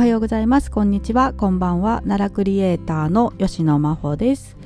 はようございます。こんにちは。こんばんは。奈良クリエイターの吉野真帆です。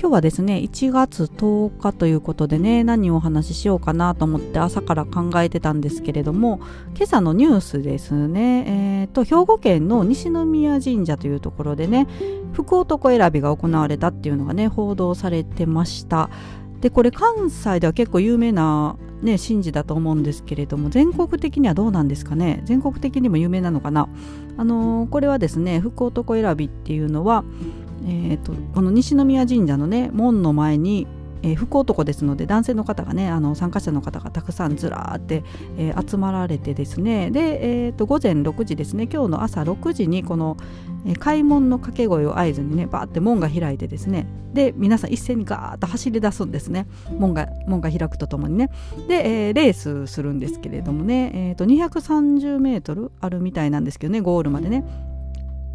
今日はですね1月10日ということでね何をお話ししようかなと思って朝から考えてたんですけれども今朝のニュースですね。えー、と兵庫県の西宮神社というところでね福男選びが行われたっていうのがね報道されてました。でこれ関西では結構有名なね、神事だと思うんですけれども全国的にはどうなんですかね？全国的にも有名なのかな？あのー、これはですね福男選びっていうのは、えーと、この西宮神社のね門の前にえー、福男ですので男性の方がねあの参加者の方がたくさんずらーって、えー、集まられてですねで、えーと、午前6時ですね今日の朝6時にこの、えー、開門の掛け声を合図にねバーって門が開いてですねで皆さん一斉にガーッと走り出すんですね。門が門が開くとともにね。で、えー、レースするんですけれどもね、えーと、230メートルあるみたいなんですけどねゴールまでね。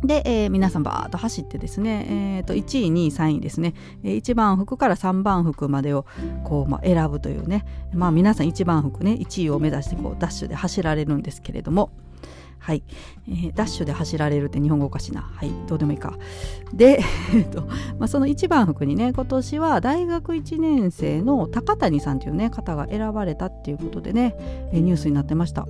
で、えー、皆さんバーッと走ってですね、えー、と1位2位3位ですね、1番服から3番服までをこう、まあ、選ぶというね、まあ、皆さん1番服ね。1位を目指してこうダッシュで走られるんですけれども。はい、えー、ダッシュで走られるって日本語おかしいな。はい。どうでもいいか。で、えーとまあ、その1番服にね今年は大学1年生の高谷さんというね方が選ばれたっていうことでね、えー、ニュースになってました。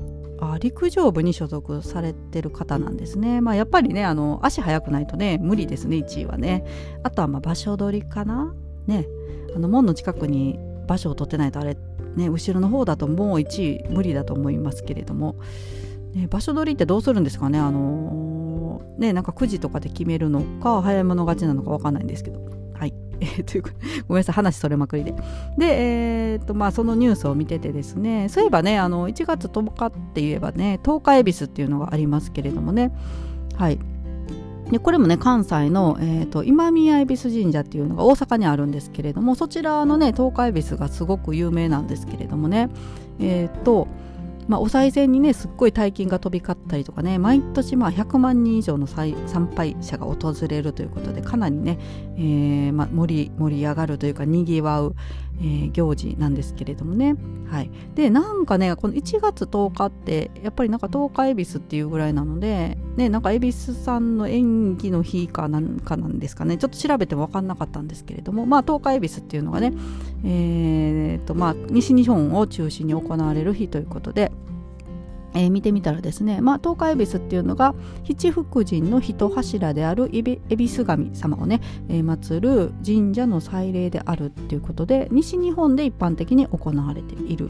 陸上部に所属されてる方なんですね。まあ、やっぱりねあの足速くないとね無理ですね1位はね。あとはまあ場所取りかな？ねあの門の近くに場所を取ってないとあれね後ろの方だともう1位無理だと思いますけれども、ね、場所取りってどうするんですかね？あのー、ねなんか9時とかで決めるのか早い者勝ちなのか分かんないんですけど。え、というごめんなさい話それまくりで。で、えーとまあ、そのニュースを見ててですねそういえばねあの1月10日って言えばね10日恵比寿っていうのがありますけれどもね。はい。でこれもね関西の、えーと、今宮恵比寿神社っていうのが大阪にあるんですけれどもそちらのね東海恵比寿がすごく有名なんですけれどもね。えっ、ー、とまあ、お賽銭にねすっごい大金が飛び交ったりとかね毎年まあ100万人以上の参拝者が訪れるということでかなりね、えーまあ、盛り盛り上がるというかにぎわう、えー、行事なんですけれどもね、はい、でなんかねこの1月10日ってやっぱりなんか10日恵比寿っていうぐらいなので、ね、なんか恵比寿さんの演技の日かなんかなんですかね。ちょっと調べても分かんなかったんですけれどもまあ10日恵比寿っていうのがね、えーとまあ、西日本を中心に行われる日ということでえー、見てみたらですね、まあ、東海恵比寿っていうのが七福神の一柱である恵比寿神様をね、えー、祀る神社の祭礼であるっていうことで西日本で一般的に行われている、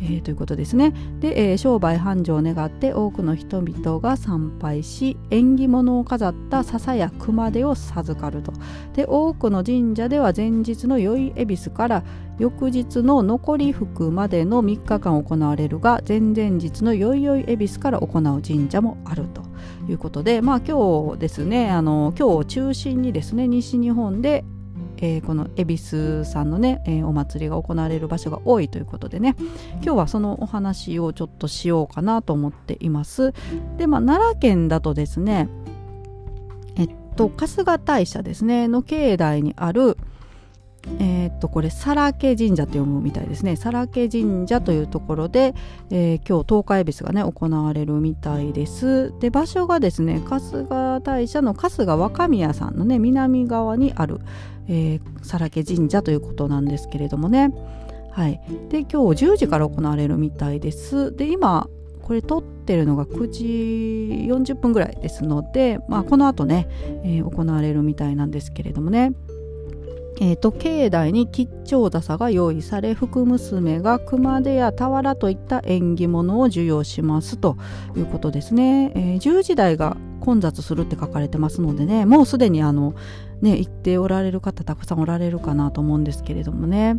えー、ということですね。で、えー、商売繁盛を願って多くの人々が参拝し縁起物を飾った笹や熊手を授かると。で多くの神社では前日の宵恵比寿から翌日の残り服までの3日間行われるが前々日の宵々恵比寿から行う神社もあると。いうことでまあ今日ですねあの今日を中心にですね西日本でえー、この恵比寿さんのね、えー、お祭りが行われる場所が多いということでね今日はそのお話をちょっとしようかなと思っています。でまあ奈良県だとですねえっと春日大社ですねの境内にあるえー、っとこれ皿家神社と読むみたいですね。皿家神社というところで、えー、今日東海恵比寿がね行われるみたいです。で場所がですね春日大社の春日若宮さんのね南側にある、えー、皿家神社ということなんですけれどもね。はい、で今日10時から行われるみたいです。で今これ撮ってるのが9時40分ぐらいですので、まあ、この後ね、えー、行われるみたいなんですけれどもね。えーと、境内に吉兆笹が用意され福娘が熊手や俵といった縁起物を授与しますということですね、えー、10時台が混雑するって書かれてますのでね。もうすでにあのね行っておられる方たくさんおられるかなと思うんですけれどもね。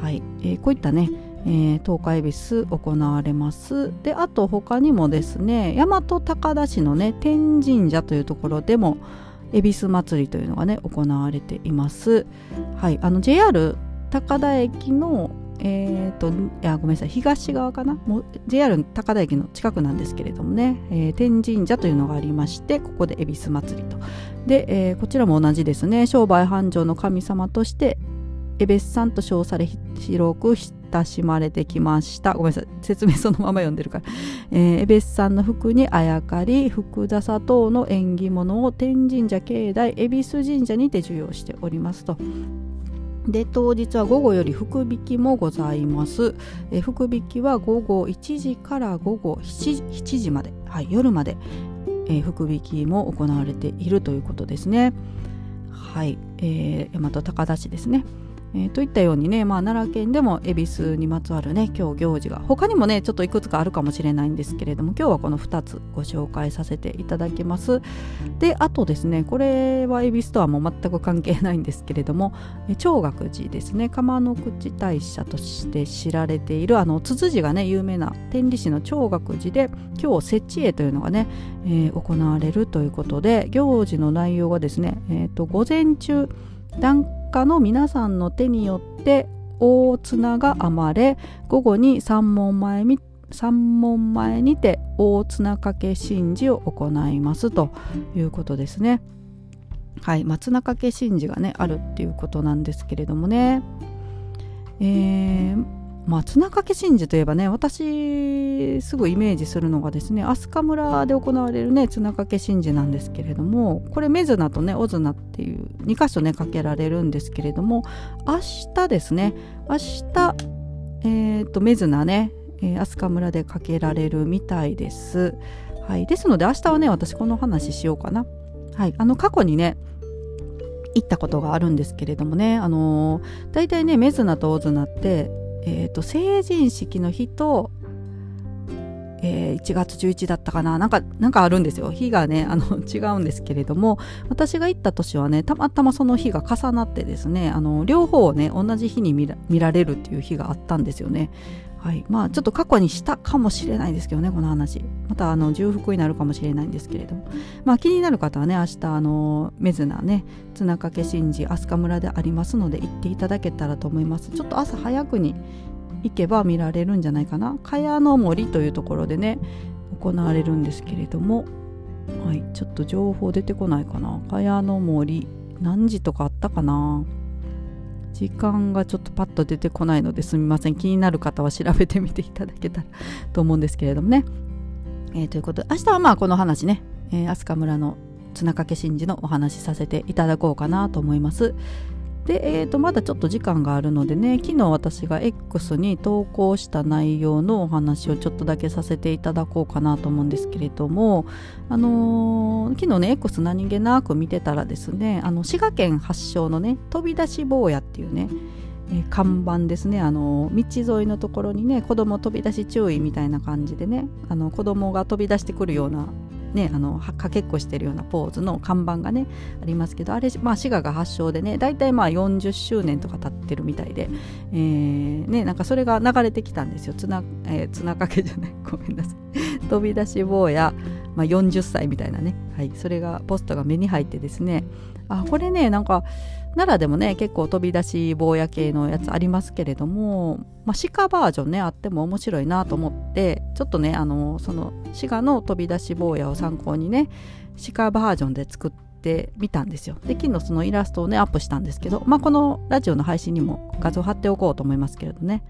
はい、えー、こういったねえー、東海恵比寿行われます。であと他にもですね大和高田市のね天神社というところでも、恵比寿祭りというのがね行われています。はい、あの JR 高田駅のえーと、いやごめんなさい東側かな？もう JR 高田駅の近くなんですけれどもね、えー、天神社というのがありましてここで恵比寿祭りと。で、えー、こちらも同じですね。商売繁盛の神様として恵比寿さんと称され広く親しまれてきました。ごめんなさい説明そのまま読んでるから、えー、エベスさんの服にあやかり福田砂糖の縁起物を天神社境内恵比寿神社にて授与しておりますと。で当日は午後より福引きもございます、え福引きは午後1時から午後 7, 7時まで、はい、夜まで、え、福引きも行われているということですね。はい、えー、大和高田市ですね。えー、といったようにね、まあ、奈良県でも恵比寿にまつわるね今日行事が他にもねちょっといくつかあるかもしれないんですけれども今日はこの2つご紹介させていただきます。であとですねこれは恵比寿とはもう全く関係ないんですけれども長岳寺ですね釜の口大社として知られているあのつつじがね有名な天理市の長岳寺で今日設置会というのがね、えー、行われるということで行事の内容がですね、えーと、午前中家の皆さんの手によって大綱が編まれ午後に三門前に三門前にて大綱掛け神事を行いますということですね。はい、松中家神事がねあるっていうことなんですけれどもね。えーまあ、綱掛け神事といえばね私すぐイメージするのがですね飛鳥村で行われるね綱掛け神事なんですけれどもこれメズナとねオズナっていう2箇所ねかけられるんですけれども明日ですね明日えー、とメズナね、えー、飛鳥村でかけられるみたいです。はい、ですので明日はね私この話しようかな。はい、あの過去にね行ったことがあるんですけれどもねあのー、大体ねメズナとオズナってえーと、成人式の日と、えー、1月11だったかな。なんかなんかあるんですよ。日がねあの 違うんですけれども。私が行った年はねたまたまその日が重なってですねあの両方をね同じ日に見られるっていう日があったんですよね。はい、まあちょっと過去にしたかもしれないですけどねこの話。またあの重複になるかもしれないんですけれども。まあ気になる方はね明日あのメズナね綱掛神事飛鳥村でありますので行っていただけたらと思います。ちょっと朝早くに行けば見られるんじゃないかな。茅の森というところでね行われるんですけれども。はいちょっと情報出てこないかな。茅の森何時とかあったかな。時間がちょっとパッと出てこないのですみません。気になる方は調べてみていただけたら と思うんですけれどもね、えー、ということで明日はまあこの話ね、えー、飛鳥村の綱掛神事のお話しさせていただこうかなと思います。で、えー、とまだちょっと時間があるのでね昨日私が X に投稿した内容のお話をちょっとだけさせていただこうかなと思うんですけれどもあのー、昨日ね X 何気なく見てたらですねあの滋賀県発祥のね飛び出し坊やっていうねえー、看板ですねあの道沿いのところにね子供飛び出し注意みたいな感じでねあの子供が飛び出してくるようなね、あのかけっこしてるようなポーズの看板がねありますけどあれ、まあ、滋賀が発祥でね大体まあ40周年とか経ってるみたいで、えー、ね、なんかそれが流れてきたんですよ。綱、えー、綱掛けじゃない。ごめんなさい。飛び出し坊や、まあ、40歳みたいなね、はい、それがポストが目に入ってですね。あこれねなんか奈良でもね結構飛び出し坊や系のやつありますけれども、まあ、鹿バージョンねあっても面白いなと思ってちょっとねあのその滋賀の飛び出し坊やを参考にね鹿バージョンで作ってみたんですよ。で昨日そのイラストをねアップしたんですけど、まあ、このラジオの配信にも画像貼っておこうと思いますけれどね。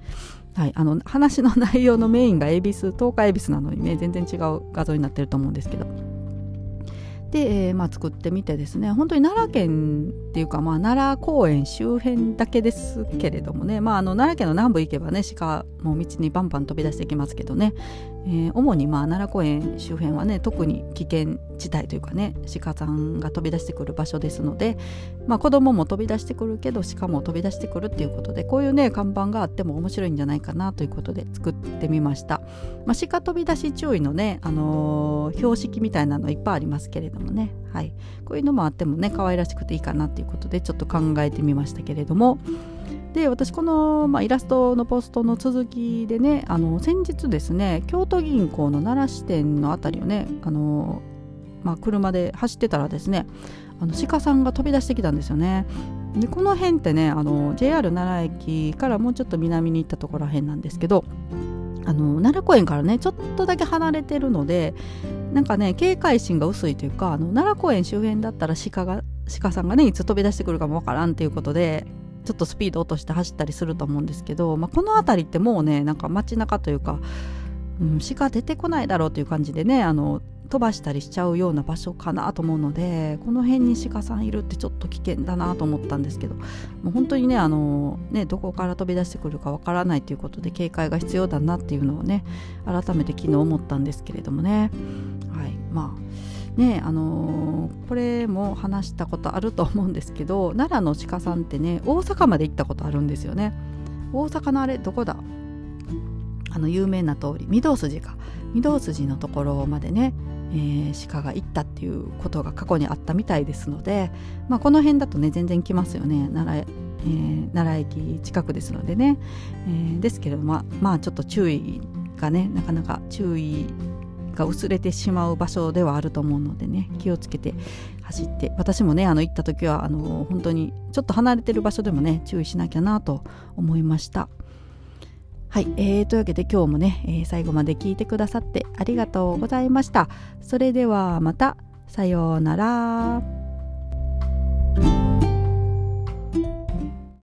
はい、あの話の内容のメインが恵比寿東海恵比寿なのにね全然違う画像になってると思うんですけど。で、えー、まあ、作ってみてですね本当に奈良県っていうか、まあ、奈良公園周辺だけですけれどもね、まあ、あの奈良県の南部行けばね鹿も道にバンバン飛び出してきますけどね、えー、主にまあ奈良公園周辺はね特に危険地帯というかね鹿さんが飛び出してくる場所ですので、まあ、子供も飛び出してくるけど鹿も飛び出してくるっていうことでこういうね看板があっても面白いんじゃないかなということで作ってみました、まあ、鹿飛び出し注意のね、あのー、標識みたいなのいっぱいありますけれどもね、はい、こういうのもあってもね可愛らしくていいかなということでちょっと考えてみましたけれども。で私この、まあ、イラストのポストの続きでねあの先日ですね京都銀行の奈良支店の辺りをねあの、まあ、車で走ってたらですねあの鹿さんが飛び出してきたんですよね。でこの辺ってねあの JR 奈良駅からもうちょっと南に行ったところら辺なんですけどあの奈良公園からねちょっとだけ離れてるのでなんかね警戒心が薄いというかあの奈良公園周辺だったら鹿が鹿さんがねいつ飛び出してくるかもわからんっていうことでちょっとスピード落として走ったりすると思うんですけど、まあ、この辺りってもうねなんか街中というか、うん、鹿出てこないだろうという感じでねあの飛ばしたりしちゃうような場所かなと思うのでこの辺に鹿さんいるってちょっと危険だなと思ったんですけどもう本当にねあのねどこから飛び出してくるかわからないということで警戒が必要だなっていうのをね改めて昨日思ったんですけれどもね。はい。まあねあのー、これも話したことあると思うんですけど奈良の鹿さんってね大阪まで行ったことあるんですよね。大阪のあれどこだ？あの有名な通り御堂筋か。御堂筋のところまでねえー、鹿が行ったっていうことが過去にあったみたいですので、まあ、この辺だとね全然来ますよね。奈良,、えー、奈良駅近くですのでね、えー、ですけれどまあまあちょっと注意がねなかなか注意が薄れてしまう場所ではあると思うのでね気をつけて走って私もねあの行った時はあの本当にちょっと離れてる場所でもね注意しなきゃなと思いました。はい、えー、というわけで今日もね、えー、最後まで聞いてくださってありがとうございました。それではまた、さようなら。